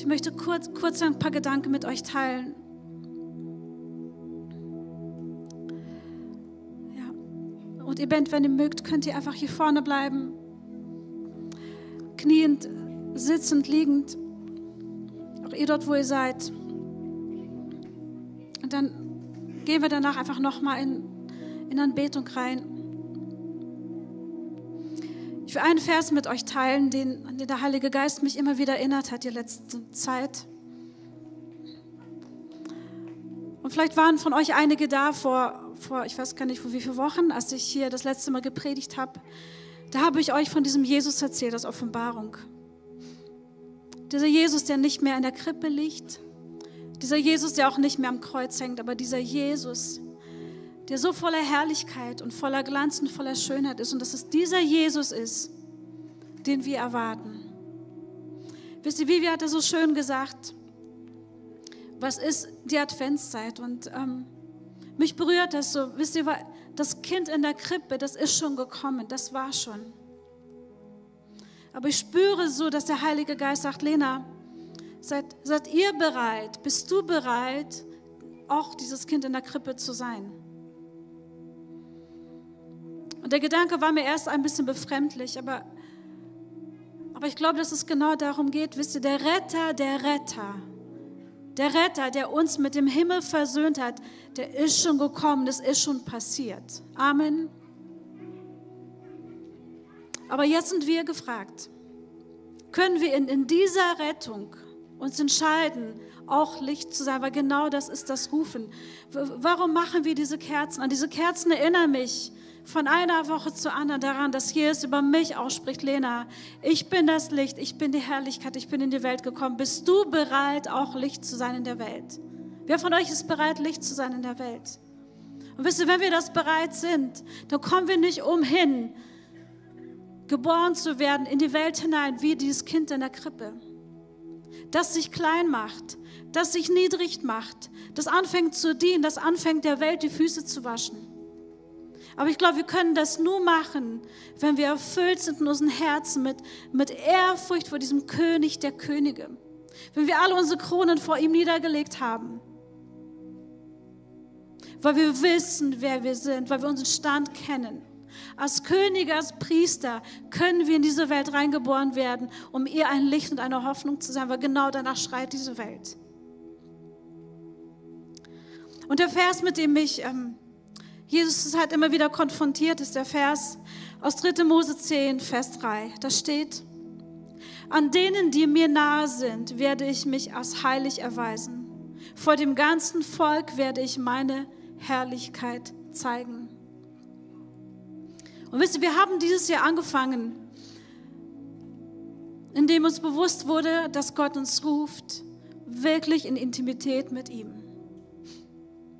Ich möchte kurz, kurz ein paar Gedanken mit euch teilen. Ja. Und ihr Band, wenn ihr mögt, könnt ihr einfach hier vorne bleiben. Kniend, sitzend, liegend. Auch ihr dort, wo ihr seid. Und dann gehen wir danach einfach nochmal in, in Anbetung rein. Ich will einen Vers mit euch teilen, den, an den der Heilige Geist mich immer wieder erinnert hat die letzte Zeit. Und vielleicht waren von euch einige da vor, vor ich weiß gar nicht, vor wie viele Wochen, als ich hier das letzte Mal gepredigt habe. Da habe ich euch von diesem Jesus erzählt aus Offenbarung. Dieser Jesus, der nicht mehr in der Krippe liegt, dieser Jesus, der auch nicht mehr am Kreuz hängt, aber dieser Jesus, der so voller Herrlichkeit und voller Glanz und voller Schönheit ist und dass es dieser Jesus ist, den wir erwarten. Wisst ihr, Vivi hat es so schön gesagt, was ist die Adventszeit? Und ähm, mich berührt das so, wisst ihr, das Kind in der Krippe, das ist schon gekommen, das war schon. Aber ich spüre so, dass der Heilige Geist sagt, Lena, seid, seid ihr bereit, bist du bereit, auch dieses Kind in der Krippe zu sein? Und der Gedanke war mir erst ein bisschen befremdlich, aber, aber ich glaube, dass es genau darum geht, wisst ihr, der Retter, der Retter, der Retter, der uns mit dem Himmel versöhnt hat, der ist schon gekommen, das ist schon passiert. Amen. Aber jetzt sind wir gefragt, können wir in, in dieser Rettung uns entscheiden, auch Licht zu sein, weil genau das ist das Rufen. Warum machen wir diese Kerzen an? Diese Kerzen erinnern mich von einer Woche zur anderen daran, dass Jesus über mich ausspricht, Lena, ich bin das Licht, ich bin die Herrlichkeit, ich bin in die Welt gekommen. Bist du bereit, auch Licht zu sein in der Welt? Wer von euch ist bereit, Licht zu sein in der Welt? Und wisst ihr, wenn wir das bereit sind, dann kommen wir nicht umhin, geboren zu werden in die Welt hinein, wie dieses Kind in der Krippe. Das sich klein macht, das sich niedrig macht, das anfängt zu dienen, das anfängt der Welt die Füße zu waschen. Aber ich glaube, wir können das nur machen, wenn wir erfüllt sind in unseren Herzen mit, mit Ehrfurcht vor diesem König der Könige. Wenn wir alle unsere Kronen vor ihm niedergelegt haben. Weil wir wissen, wer wir sind, weil wir unseren Stand kennen. Als Könige, als Priester können wir in diese Welt reingeboren werden, um ihr ein Licht und eine Hoffnung zu sein, weil genau danach schreit diese Welt. Und der Vers, mit dem ich ähm, Jesus halt immer wieder konfrontiert, ist der Vers aus 3. Mose 10, Vers 3. Da steht, an denen, die mir nahe sind, werde ich mich als heilig erweisen. Vor dem ganzen Volk werde ich meine Herrlichkeit zeigen. Und wisst ihr, wir haben dieses Jahr angefangen, indem uns bewusst wurde, dass Gott uns ruft, wirklich in Intimität mit ihm.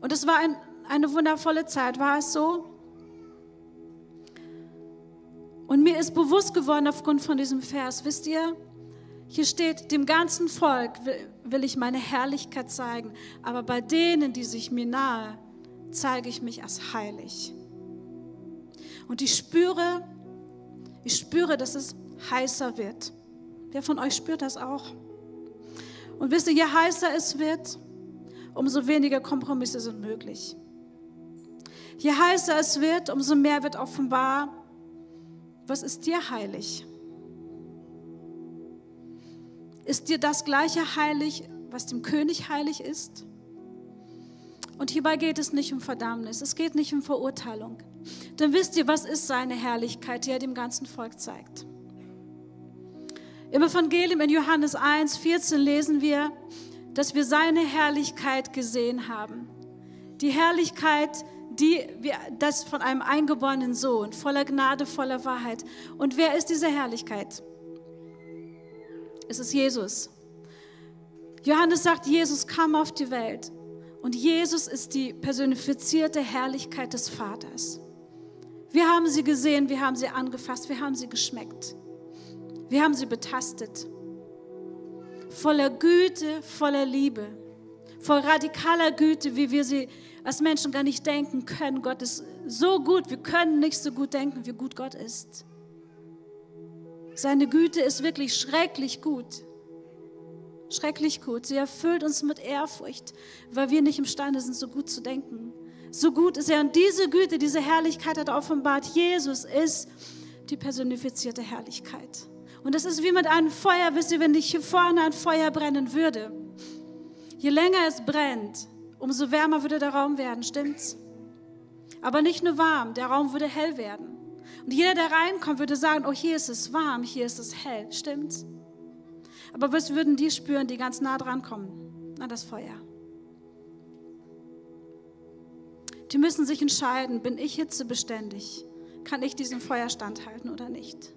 Und es war ein eine wundervolle Zeit. War es so? Und mir ist bewusst geworden aufgrund von diesem Vers, wisst ihr, hier steht, dem ganzen Volk will, ich meine Herrlichkeit zeigen, aber bei denen, die sich mir nahe, zeige ich mich als heilig. Und ich spüre, ich spüre, dass es heißer wird. Wer von euch spürt das auch? Und wisst ihr, je heißer es wird, umso weniger Kompromisse sind möglich. Je heißer es wird, umso mehr wird offenbar, was ist dir heilig? Ist dir das gleiche heilig, was dem König heilig ist? Und hierbei geht es nicht um Verdammnis, es geht nicht um Verurteilung. Denn wisst ihr, was ist seine Herrlichkeit, die er dem ganzen Volk zeigt? Im Evangelium in Johannes 1, 14 lesen wir, dass wir seine Herrlichkeit gesehen haben. Die Herrlichkeit, die, das von einem eingeborenen Sohn, voller Gnade, voller Wahrheit. Und wer ist diese Herrlichkeit? Es ist Jesus. Johannes sagt, Jesus kam auf die Welt und Jesus ist die personifizierte Herrlichkeit des Vaters. Wir haben sie gesehen, wir haben sie angefasst, wir haben sie geschmeckt, wir haben sie betastet. Voller Güte, voller Liebe, voll radikaler Güte, wie wir sie als Menschen gar nicht denken können. Gott ist so gut, wir können nicht so gut denken, wie gut Gott ist. Seine Güte ist wirklich schrecklich gut. Schrecklich gut. Sie erfüllt uns mit Ehrfurcht, weil wir nicht imstande sind, so gut zu denken. So gut ist er. Und diese Güte, diese Herrlichkeit hat offenbart. Jesus ist die personifizierte Herrlichkeit. Und das ist wie mit einem Feuer, wisst ihr, wenn dich hier vorne ein Feuer brennen würde. Je länger es brennt, umso wärmer würde der Raum werden, stimmt's? Aber nicht nur warm, der Raum würde hell werden. Und jeder, der reinkommt, würde sagen, oh, hier ist es warm, hier ist es hell, stimmt's? Aber was würden die spüren, die ganz nah dran kommen an das Feuer? Die müssen sich entscheiden, bin ich hitzebeständig? Kann ich diesem Feuer standhalten oder nicht?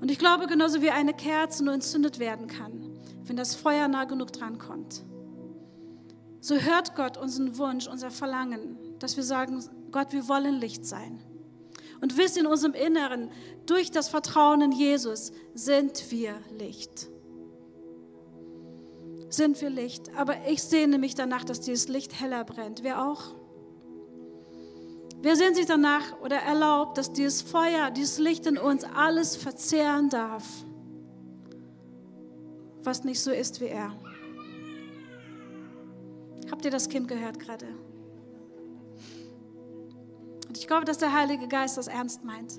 Und ich glaube, genauso wie eine Kerze nur entzündet werden kann, wenn das Feuer nah genug dran kommt. So hört Gott unseren Wunsch, unser Verlangen, dass wir sagen, Gott, wir wollen Licht sein. Und wisst in unserem Inneren, durch das Vertrauen in Jesus sind wir Licht. Sind wir Licht. Aber ich sehne mich danach, dass dieses Licht heller brennt. Wer auch? Wer sehnt sich danach oder erlaubt, dass dieses Feuer, dieses Licht in uns alles verzehren darf, was nicht so ist wie er? Habt ihr das Kind gehört gerade? Und ich glaube, dass der Heilige Geist das ernst meint.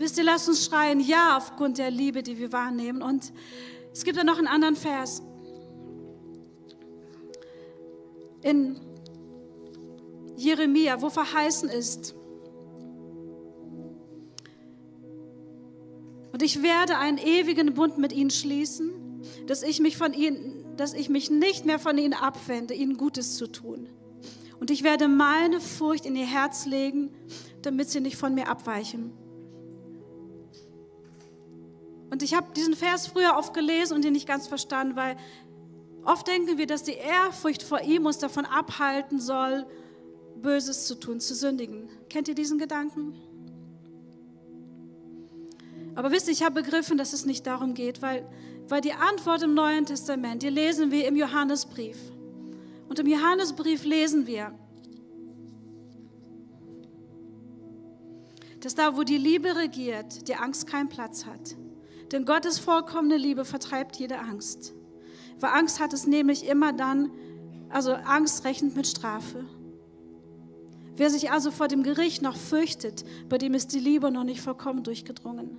Wisst ihr, lasst uns schreien, ja, aufgrund der Liebe, die wir wahrnehmen. Und es gibt ja noch einen anderen Vers. In Jeremia, wo verheißen ist, und ich werde einen ewigen Bund mit ihnen schließen, dass ich mich von ihnen dass ich mich nicht mehr von ihnen abwende, ihnen Gutes zu tun. Und ich werde meine Furcht in ihr Herz legen, damit sie nicht von mir abweichen. Und ich habe diesen Vers früher oft gelesen und ihn nicht ganz verstanden, weil oft denken wir, dass die Ehrfurcht vor ihm uns davon abhalten soll, Böses zu tun, zu sündigen. Kennt ihr diesen Gedanken? Aber wisst ihr, ich habe begriffen, dass es nicht darum geht, weil weil die Antwort im Neuen Testament, die lesen wir im Johannesbrief. Und im Johannesbrief lesen wir, dass da, wo die Liebe regiert, die Angst keinen Platz hat. Denn Gottes vollkommene Liebe vertreibt jede Angst. Weil Angst hat es nämlich immer dann, also Angst rechnet mit Strafe. Wer sich also vor dem Gericht noch fürchtet, bei dem ist die Liebe noch nicht vollkommen durchgedrungen.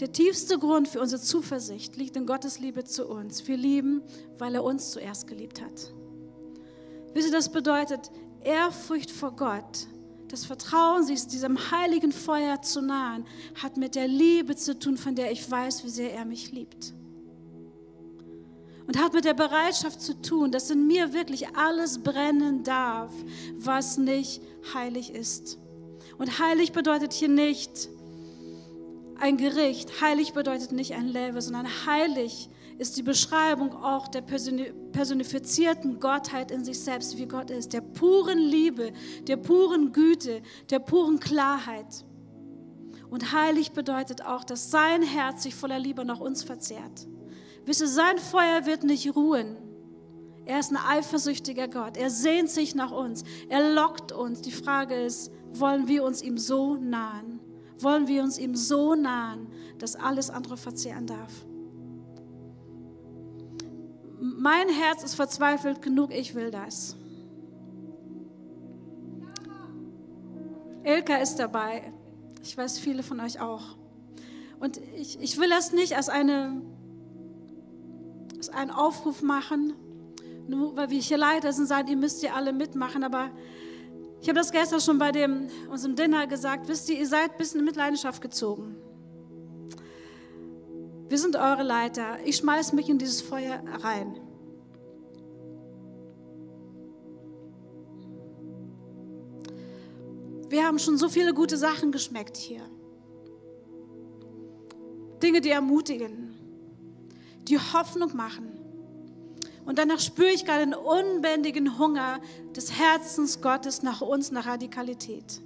Der tiefste Grund für unsere Zuversicht liegt in Gottes Liebe zu uns. Wir lieben, weil er uns zuerst geliebt hat. Wisst ihr, das bedeutet Ehrfurcht vor Gott, das Vertrauen, sich diesem heiligen Feuer zu nahen, hat mit der Liebe zu tun, von der ich weiß, wie sehr er mich liebt. Und hat mit der Bereitschaft zu tun, dass in mir wirklich alles brennen darf, was nicht heilig ist. Und heilig bedeutet hier nicht, ein Gericht. Heilig bedeutet nicht ein Level, sondern heilig ist die Beschreibung auch der personifizierten Gottheit in sich selbst, wie Gott ist, der puren Liebe, der puren Güte, der puren Klarheit. Und heilig bedeutet auch, dass sein Herz sich voller Liebe nach uns verzehrt. Wisse, sein Feuer wird nicht ruhen. Er ist ein eifersüchtiger Gott. Er sehnt sich nach uns. Er lockt uns. Die Frage ist, wollen wir uns ihm so nahen? wollen wir uns ihm so nahen, dass alles andere verzehren darf. Mein Herz ist verzweifelt genug, ich will das. Ilka ist dabei. Ich weiß, viele von euch auch. Und ich, ich will das nicht als, eine, als einen Aufruf machen, nur weil wir hier Leiter sind, sagen, ihr müsst ihr alle mitmachen, aber ich habe das gestern schon bei dem, unserem Dinner gesagt. Wisst ihr, ihr seid ein bisschen in Mitleidenschaft gezogen. Wir sind eure Leiter. Ich schmeiße mich in dieses Feuer rein. Wir haben schon so viele gute Sachen geschmeckt hier. Dinge, die ermutigen, die Hoffnung machen. Und danach spüre ich gerade einen unbändigen Hunger des Herzens Gottes nach uns, nach Radikalität.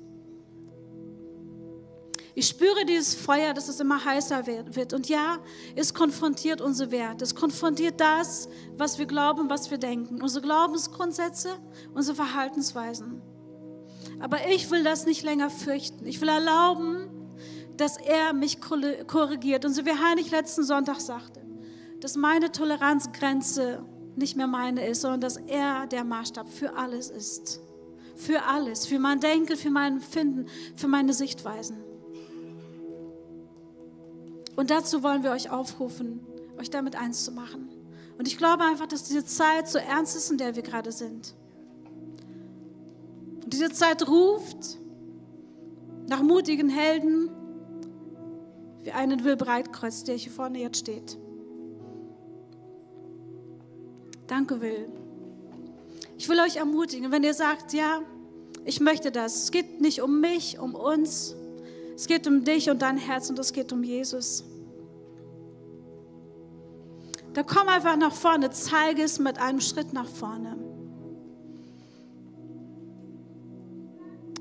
Ich spüre dieses Feuer, dass es immer heißer wird. Und ja, es konfrontiert unsere Werte. Es konfrontiert das, was wir glauben, was wir denken. Unsere Glaubensgrundsätze, unsere Verhaltensweisen. Aber ich will das nicht länger fürchten. Ich will erlauben, dass er mich korrigiert. Und so wie Heinrich letzten Sonntag sagte, dass meine Toleranzgrenze nicht mehr meine ist, sondern dass er der Maßstab für alles ist. Für alles, für mein Denken, für mein Empfinden, für meine Sichtweisen. Und dazu wollen wir euch aufrufen, euch damit eins zu machen. Und ich glaube einfach, dass diese Zeit so ernst ist, in der wir gerade sind. Und diese Zeit ruft nach mutigen Helden wie einen Will Breitkreuz, der hier vorne jetzt steht. Danke, Will. Ich will euch ermutigen, wenn ihr sagt, ja, ich möchte das. Es geht nicht um mich, um uns. Es geht um dich und dein Herz und es geht um Jesus. Da komm einfach nach vorne, zeige es mit einem Schritt nach vorne.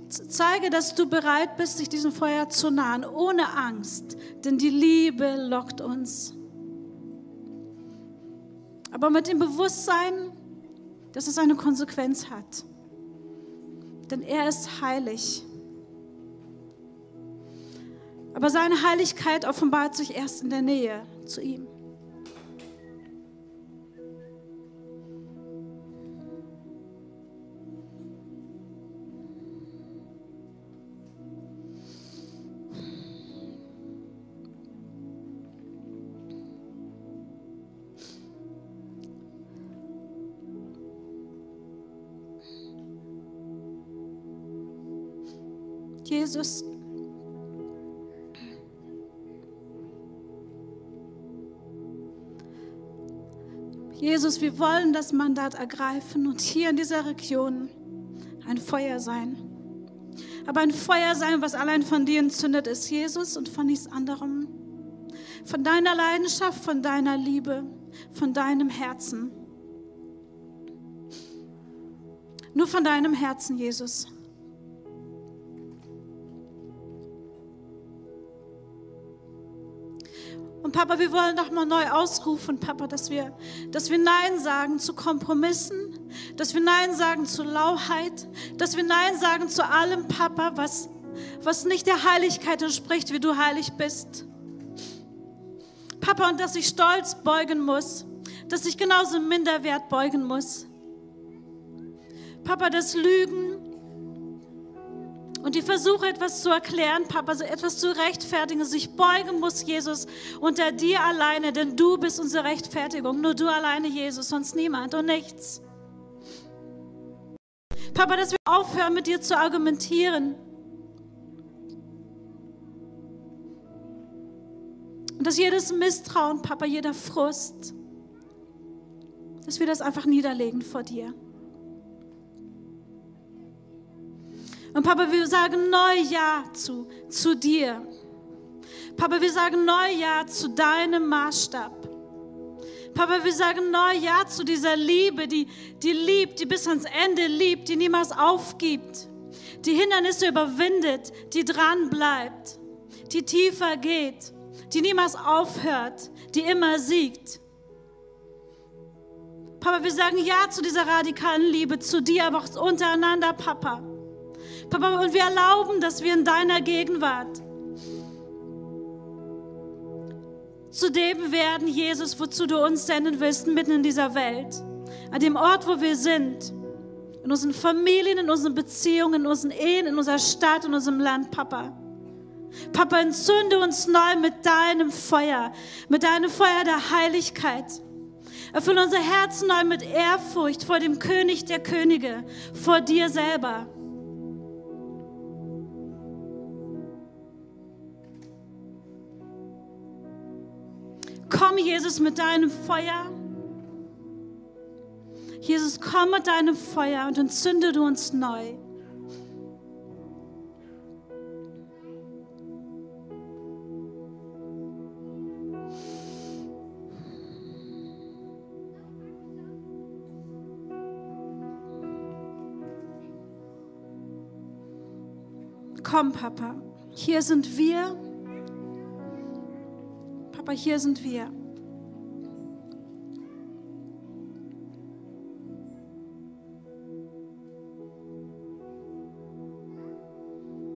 Zeige, dass du bereit bist, dich diesem Feuer zu nahen, ohne Angst, denn die Liebe lockt uns. Aber mit dem Bewusstsein, dass es eine Konsequenz hat. Denn er ist heilig. Aber seine Heiligkeit offenbart sich erst in der Nähe zu ihm. Jesus. Jesus, wir wollen das Mandat ergreifen und hier in dieser Region ein Feuer sein. Aber ein Feuer sein, was allein von dir entzündet ist, Jesus, und von nichts anderem. Von deiner Leidenschaft, von deiner Liebe, von deinem Herzen. Nur von deinem Herzen, Jesus. Papa, wir wollen doch mal neu ausrufen, Papa, dass wir, dass wir Nein sagen zu Kompromissen, dass wir Nein sagen zu Lauheit, dass wir Nein sagen zu allem, Papa, was, was nicht der Heiligkeit entspricht, wie du heilig bist. Papa, und dass ich Stolz beugen muss, dass ich genauso Minderwert beugen muss. Papa, das Lügen und die versuche etwas zu erklären, Papa, so etwas zu rechtfertigen, sich beugen muss, Jesus, unter dir alleine, denn du bist unsere Rechtfertigung. Nur du alleine, Jesus, sonst niemand und nichts. Papa, dass wir aufhören, mit dir zu argumentieren. Und dass jedes Misstrauen, Papa, jeder Frust, dass wir das einfach niederlegen vor dir. Und Papa, wir sagen neu Ja zu, zu dir. Papa, wir sagen neu Ja zu deinem Maßstab. Papa, wir sagen neu Ja zu dieser Liebe, die, die liebt, die bis ans Ende liebt, die niemals aufgibt, die Hindernisse überwindet, die dran bleibt, die tiefer geht, die niemals aufhört, die immer siegt. Papa, wir sagen Ja zu dieser radikalen Liebe, zu dir, aber auch untereinander, Papa. Papa, und wir erlauben, dass wir in deiner Gegenwart zu dem werden, Jesus, wozu du uns senden willst, mitten in dieser Welt. An dem Ort, wo wir sind. In unseren Familien, in unseren Beziehungen, in unseren Ehen, in unserer Stadt, in unserem Land, Papa. Papa, entzünde uns neu mit deinem Feuer, mit deinem Feuer der Heiligkeit. Erfülle unser Herzen neu mit Ehrfurcht vor dem König der Könige, vor dir selber. Komm, Jesus, mit deinem Feuer. Jesus, komm mit deinem Feuer und entzünde du uns neu. Komm, Papa, hier sind wir. Papa, hier sind wir.